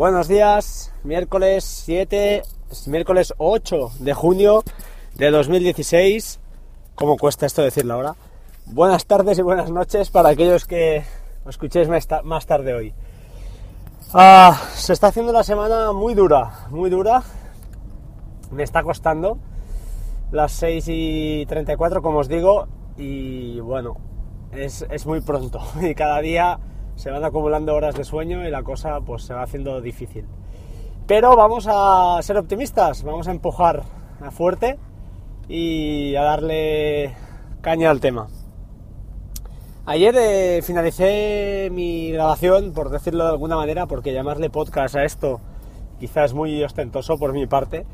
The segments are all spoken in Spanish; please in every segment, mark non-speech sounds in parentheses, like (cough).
Buenos días, miércoles 7, miércoles 8 de junio de 2016. ¿Cómo cuesta esto decirlo ahora? Buenas tardes y buenas noches para aquellos que escuchéis más tarde hoy. Ah, se está haciendo una semana muy dura, muy dura. Me está costando las 6 y 34, como os digo, y bueno, es, es muy pronto (laughs) y cada día se van acumulando horas de sueño y la cosa pues se va haciendo difícil. Pero vamos a ser optimistas, vamos a empujar a fuerte y a darle caña al tema. Ayer eh, finalicé mi grabación, por decirlo de alguna manera, porque llamarle podcast a esto quizás es muy ostentoso por mi parte.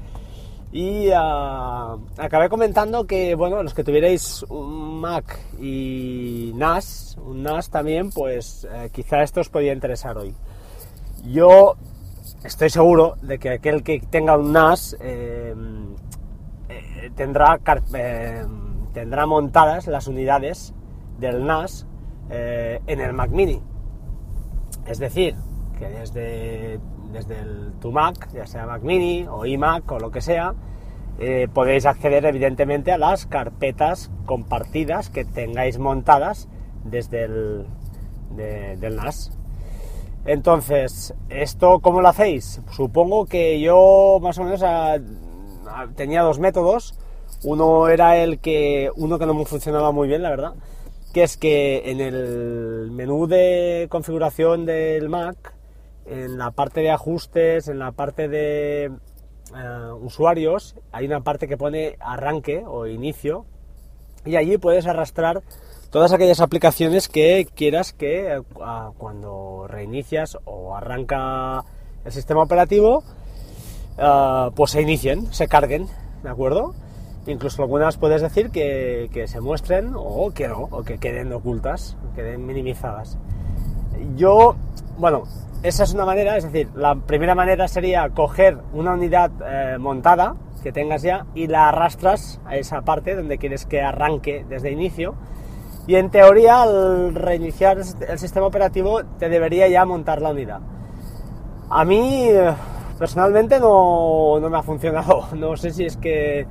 Y ah, acabé comentando que, bueno, los que tuvierais un Mac y NAS, un NAS también, pues eh, quizá esto os podía interesar hoy. Yo estoy seguro de que aquel que tenga un NAS em, eh, tendrá, em, tendrá montadas las unidades del NAS eh, en el Mac Mini. Es decir, que desde desde el, tu Mac, ya sea Mac Mini o iMac o lo que sea, eh, podéis acceder evidentemente a las carpetas compartidas que tengáis montadas desde el NAS. Entonces, ¿esto cómo lo hacéis? Supongo que yo más o menos tenía dos métodos. Uno era el que, uno que no me funcionaba muy bien, la verdad, que es que en el menú de configuración del Mac en la parte de ajustes, en la parte de eh, usuarios, hay una parte que pone arranque o inicio y allí puedes arrastrar todas aquellas aplicaciones que quieras que eh, cuando reinicias o arranca el sistema operativo, eh, pues se inicien, se carguen, ¿de acuerdo? Incluso algunas puedes decir que, que se muestren o que no, o que queden ocultas, queden minimizadas. Yo, bueno, esa es una manera, es decir, la primera manera sería coger una unidad eh, montada que tengas ya y la arrastras a esa parte donde quieres que arranque desde inicio. Y en teoría, al reiniciar el sistema operativo, te debería ya montar la unidad. A mí, personalmente, no, no me ha funcionado. (laughs) No sé si es que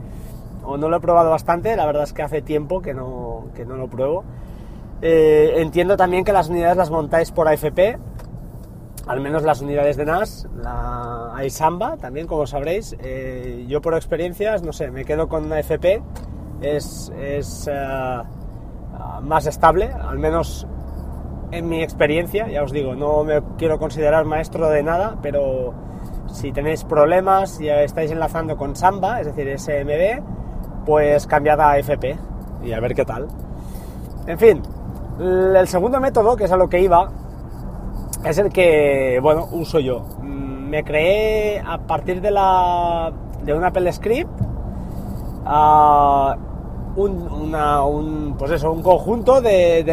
o no lo he probado bastante, la verdad es que hace tiempo que no, que no lo pruebo. Eh, entiendo también que las unidades las montáis por AFP, al menos las unidades de NAS, la, hay Samba también, como sabréis. Eh, yo por experiencias, no sé, me quedo con una FP, es, es eh, más estable, al menos en mi experiencia, ya os digo, no me quiero considerar maestro de nada, pero si tenéis problemas y estáis enlazando con Samba, es decir, SMB, pues cambiad a FP y a ver qué tal. En fin, el segundo método, que es a lo que iba, es el que, bueno, uso yo. Mm, me creé a partir de la de un Apple Script un, pues eso, un conjunto de,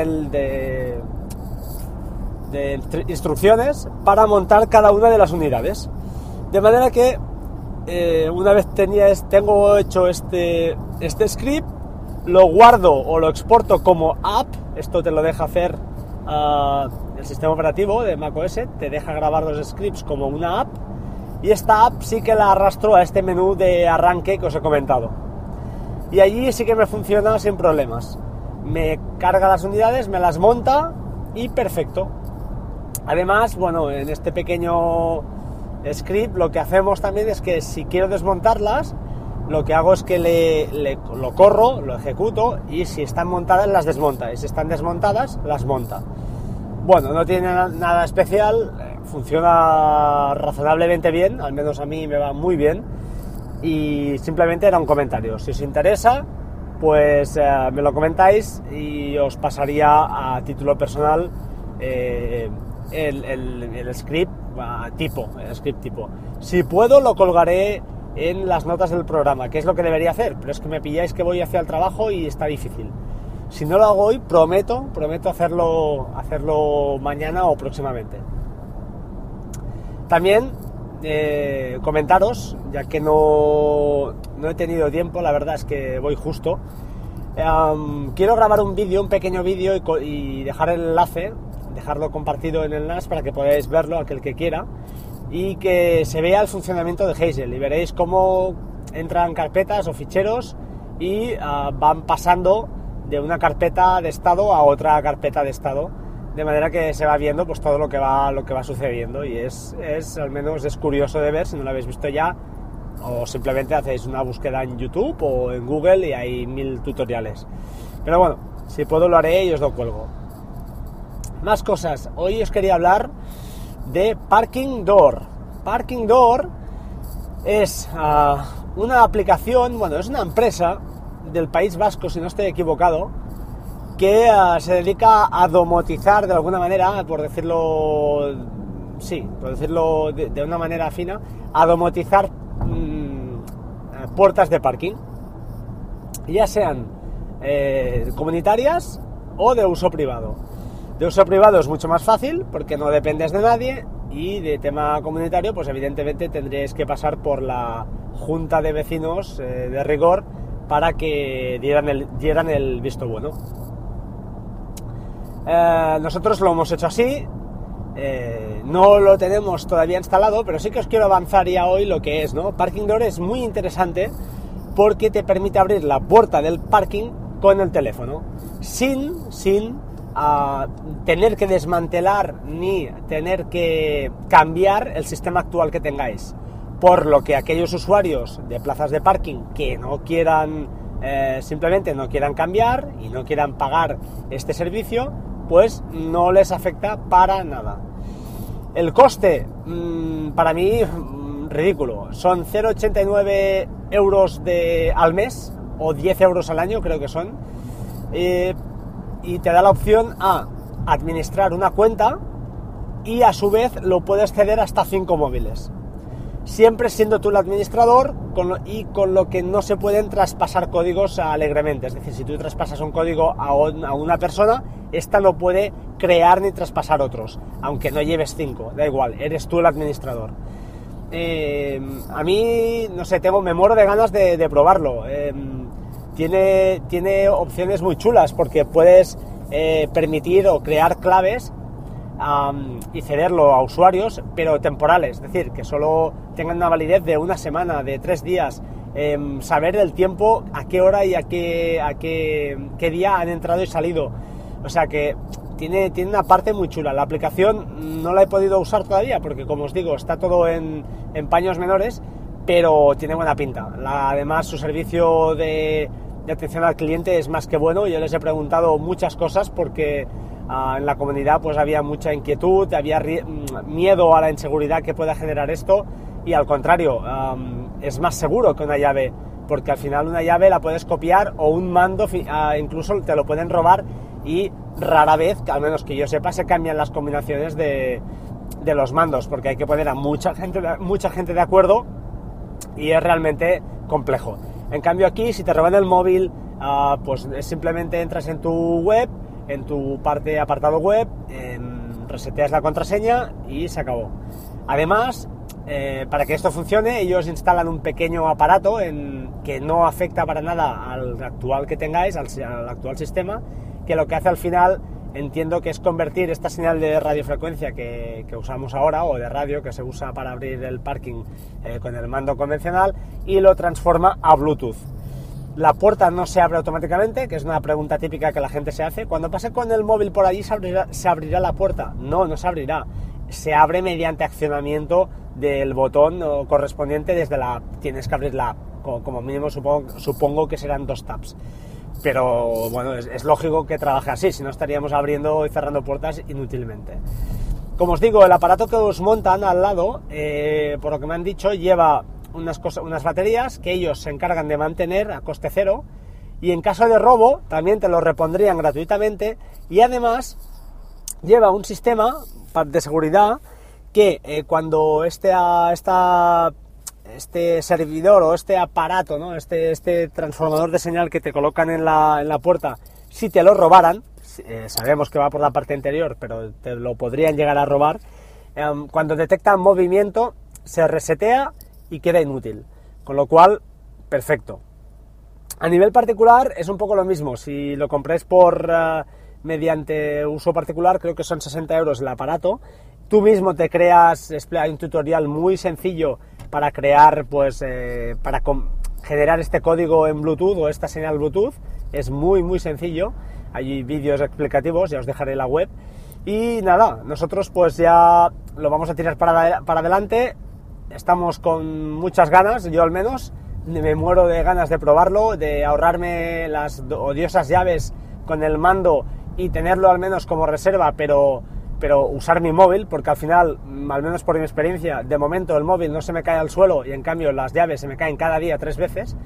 de, instrucciones para montar cada una de las unidades. De manera que eh, una vez tenía, tengo hecho este, este script, lo guardo o lo exporto como app, esto te lo deja hacer ah, el sistema operativo de macOS te deja grabar los scripts como una app y esta app sí que la arrastro a este menú de arranque que os he comentado. Y allí sí que me funciona sin problemas. Me carga las unidades, me las monta y perfecto. Además, bueno, en este pequeño script lo que hacemos también es que si quiero desmontarlas, lo que hago es que le, lo corro, lo ejecuto y si están montadas las desmonta y si están desmontadas las monta. Bueno, no tiene nada especial, funciona razonablemente bien, al menos a mí me va muy bien y simplemente era un comentario. Si os interesa, pues eh, me lo comentáis y os pasaría a título personal eh, el, script tipo, el script tipo. Si puedo, lo colgaré en las notas del programa, que es lo que debería hacer, pero es que me pilláis que voy hacia el trabajo y está difícil. Si no lo hago hoy, prometo, prometo hacerlo, hacerlo mañana o próximamente. También eh, comentaros, ya que no, no, he tenido tiempo, la verdad es que voy justo. quiero grabar un vídeo, un pequeño vídeo y, dejar el enlace, dejarlo compartido en el NAS para que podáis verlo, aquel que quiera. y que se vea el funcionamiento de Hazel y veréis cómo entran carpetas o ficheros y ah, van pasando de una carpeta de estado a otra carpeta de estado de manera que se va viendo pues todo lo que va lo que va sucediendo. Y es, es al menos es curioso de ver si no lo habéis visto ya o simplemente hacéis una búsqueda en YouTube o en Google y hay mil tutoriales. Pero bueno si puedo lo haré y os lo cuelgo. Más cosas. Hoy os quería hablar de Parking Door. Parking Door es ah, una aplicación bueno es una empresa del País Vasco si no estoy equivocado que uh, se dedica a domotizar de alguna manera, por decirlo, sí, por decirlo de, una manera fina, a domotizar mmm, puertas de parking, ya sean eh, comunitarias o de uso privado. De uso privado es mucho más fácil porque no dependes de nadie y de tema comunitario pues evidentemente tendréis que pasar por la junta de vecinos eh, de rigor para que dieran el, dieran el visto bueno. Eh, nosotros lo hemos hecho así, eh, no lo tenemos todavía instalado, pero sí que os quiero avanzar ya hoy lo que es, ¿no? Parking Door es muy interesante porque te permite abrir la puerta del parking con el teléfono, sin, sin uh, tener que desmantelar ni tener que cambiar el sistema actual que tengáis. Por lo que aquellos usuarios de plazas de parking que no quieran, eh, simplemente no quieran cambiar y no quieran pagar este servicio, pues no les afecta para nada. El coste, mmm, para mí, mmm, ridículo. Son 0,89 euros de, al mes o 10 euros al año, creo que son. Eh, y te da la opción a administrar una cuenta y a su vez lo puedes ceder hasta 5 móviles siempre siendo tú el administrador y con lo que no se pueden traspasar códigos alegremente. Es decir, si tú traspasas un código a, un, a, una persona, esta no puede crear ni traspasar otros, aunque no lleves cinco, da igual, eres tú el administrador. Eh, a mí, no sé, tengo, me muero de ganas de, probarlo. Eh, tiene, tiene opciones muy chulas porque puedes eh, permitir o crear claves um, y cederlo a usuarios, pero temporales, es decir, que solo tengan una validez de una semana, de tres días, eh, saber el tiempo, a qué hora y a qué, a qué, qué día han entrado y salido. O sea que tiene, tiene una parte muy chula. La aplicación no la he podido usar todavía porque, como os digo, está todo en, en paños menores, pero tiene buena pinta. La, además, su servicio de, de atención al cliente es más que bueno. Yo les he preguntado muchas cosas porque uh, en la comunidad pues había mucha inquietud, había mm, miedo a la inseguridad que pueda generar esto y al contrario, um, es más seguro que una llave porque al final una llave la puedes copiar o un mando uh, incluso te lo pueden robar y rara vez, al menos que yo sepa, se cambian las combinaciones de, de los mandos porque hay que poner a mucha gente, mucha gente de acuerdo y es realmente complejo. En cambio aquí, si te roban el móvil, uh, pues simplemente entras en tu web, en tu parte apartado web, eh, reseteas la contraseña y se acabó. Además, eh, para que esto funcione, ellos instalan un pequeño aparato en, que no afecta para nada al actual que tengáis, al, al, actual sistema, que lo que hace al final, entiendo que es convertir esta señal de radiofrecuencia que, que usamos ahora, o de radio, que se usa para abrir el parking eh, con el mando convencional, y lo transforma a Bluetooth la puerta no se abre automáticamente, que es una pregunta típica que la gente se hace. Cuando pase con el móvil por allí, ¿se abrirá, ¿se abrirá, la puerta? No, no se abrirá. Se abre mediante accionamiento del botón correspondiente desde la. Tienes que abrir la. Como, mínimo supongo, que serán dos taps. Pero bueno, es, es lógico que trabaje así, si no estaríamos abriendo y cerrando puertas inútilmente. Como os digo, el aparato que os montan al lado, eh, por lo que me han dicho, lleva unas, cosas, unas baterías que ellos se encargan de mantener a coste cero y en caso de robo también te lo repondrían gratuitamente y además lleva un sistema de seguridad que eh, cuando este, este servidor o este aparato, ¿no? este, este transformador de señal que te colocan en la, en la puerta, si te lo robaran, eh, sabemos que va por la parte interior, pero te lo podrían llegar a robar, eh, cuando detectan movimiento se resetea y queda inútil. Con lo cual, perfecto. A nivel particular es un poco lo mismo. Si lo compráis por uh, mediante uso particular, creo que son 60 euros el aparato, tú mismo te creas, un tutorial muy sencillo para crear, pues, eh, para generar este código en Bluetooth o esta señal Bluetooth. Es muy, muy sencillo. Hay vídeos explicativos, ya os dejaré la web. Y nada, nosotros pues ya lo vamos a tirar para, para adelante. Estamos con muchas ganas, yo al menos. Me muero de ganas de probarlo, de ahorrarme las odiosas llaves con el mando y tenerlo al menos como reserva, pero, pero usar mi móvil, porque al final, al menos por mi experiencia, de momento el móvil no se me cae al suelo y en cambio las llaves se me caen cada día tres veces.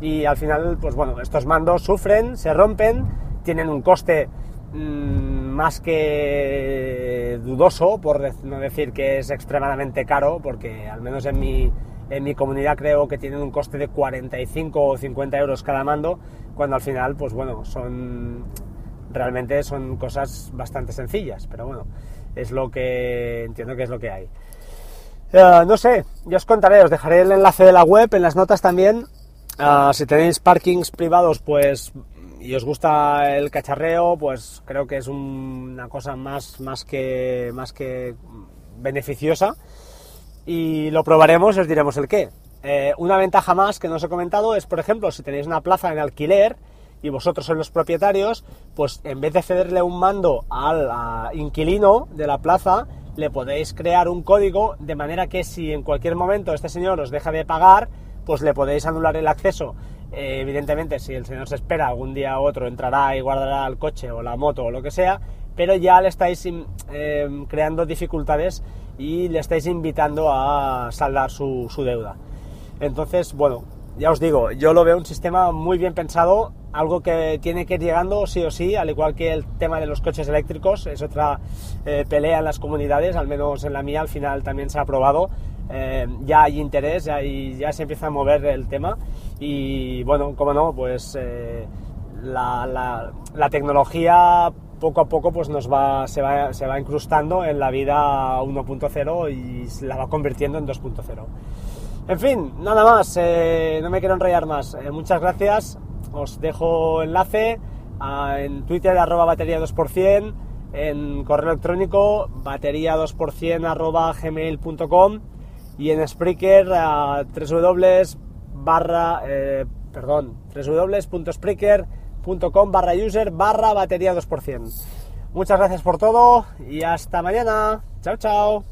Y al final, pues bueno, estos mandos sufren, se rompen, tienen un coste Mm, más que dudoso, por no decir que es extremadamente caro, porque al menos en mi, en mi comunidad creo que tienen un coste de 45 o 50 euros cada mando, cuando al final, pues bueno, son realmente son cosas bastante sencillas, pero bueno, es lo que entiendo que es lo que hay. Eh, no sé, ya os contaré, os dejaré el enlace de la web en las notas también. Ah, si tenéis parkings privados, pues y os gusta el cacharreo, pues creo que es una cosa más, más, que, más que beneficiosa. Y lo probaremos y os diremos el qué. Eh, una ventaja más que no os he comentado es, por ejemplo, si tenéis una plaza en alquiler y vosotros sois los propietarios, pues en vez de cederle un mando al inquilino de la plaza, le podéis crear un código de manera que si en cualquier momento este señor os deja de pagar, pues le podéis anular el acceso eh, evidentemente, si el señor se espera, algún día u otro entrará y guardará el coche o la moto o lo que sea, pero ya le estáis eh, creando dificultades y le estáis invitando a saldar su, deuda. Entonces, bueno, ya os digo, yo lo veo un sistema muy bien pensado, algo que tiene que ir llegando sí o sí, al igual que el tema de los coches eléctricos, es otra eh, pelea en las comunidades, al menos en la mía al final también se ha aprobado, ya hay interés, ya, ya se empieza a mover el tema y bueno, como no, pues eh, la, tecnología poco a poco pues nos va, se, va, se va incrustando en la vida 1.0 y la va convirtiendo en 2.0. En fin, nada más, eh, no me quiero enrollar más. Eh, muchas gracias, os dejo enlace en Twitter arroba batería 2%, en correo electrónico batería 2% arroba gmail.com y en Spreaker a www barra, eh, perdón, www.spreaker.com barra user barra batería 2%. Muchas gracias por todo y hasta mañana. Chao, chao.